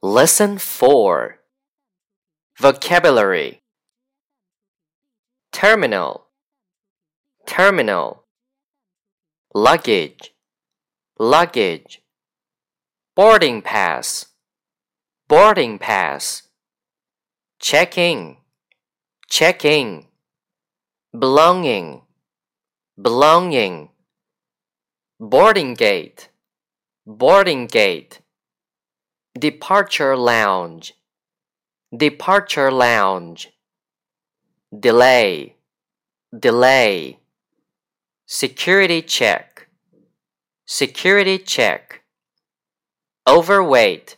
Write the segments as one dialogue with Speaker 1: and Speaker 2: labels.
Speaker 1: Lesson 4 Vocabulary. Terminal. Terminal. Luggage. Luggage. Boarding pass. Boarding pass. Check in Check in Belonging. Belonging. Boarding gate. Boarding gate Departure lounge. Departure lounge. Delay. Delay. Security check. Security check. Overweight.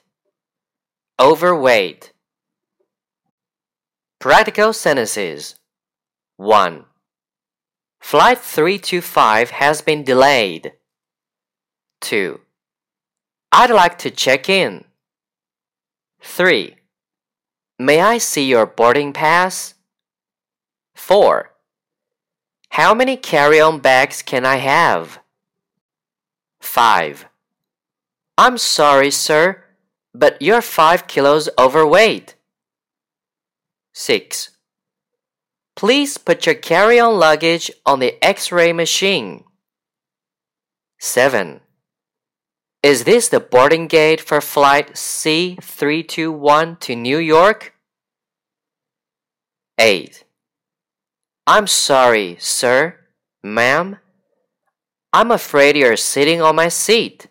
Speaker 1: Overweight. Practical sentences. 1. Flight 325 has been delayed. 2. I'd like to check in. 3. May I see your boarding pass? 4. How many carry on bags can I have? 5. I'm sorry, sir, but you're 5 kilos overweight. 6. Please put your carry on luggage on the x ray machine. 7. Is this the boarding gate for flight C321 to New York? 8. I'm sorry, sir, ma'am. I'm afraid you're sitting on my seat.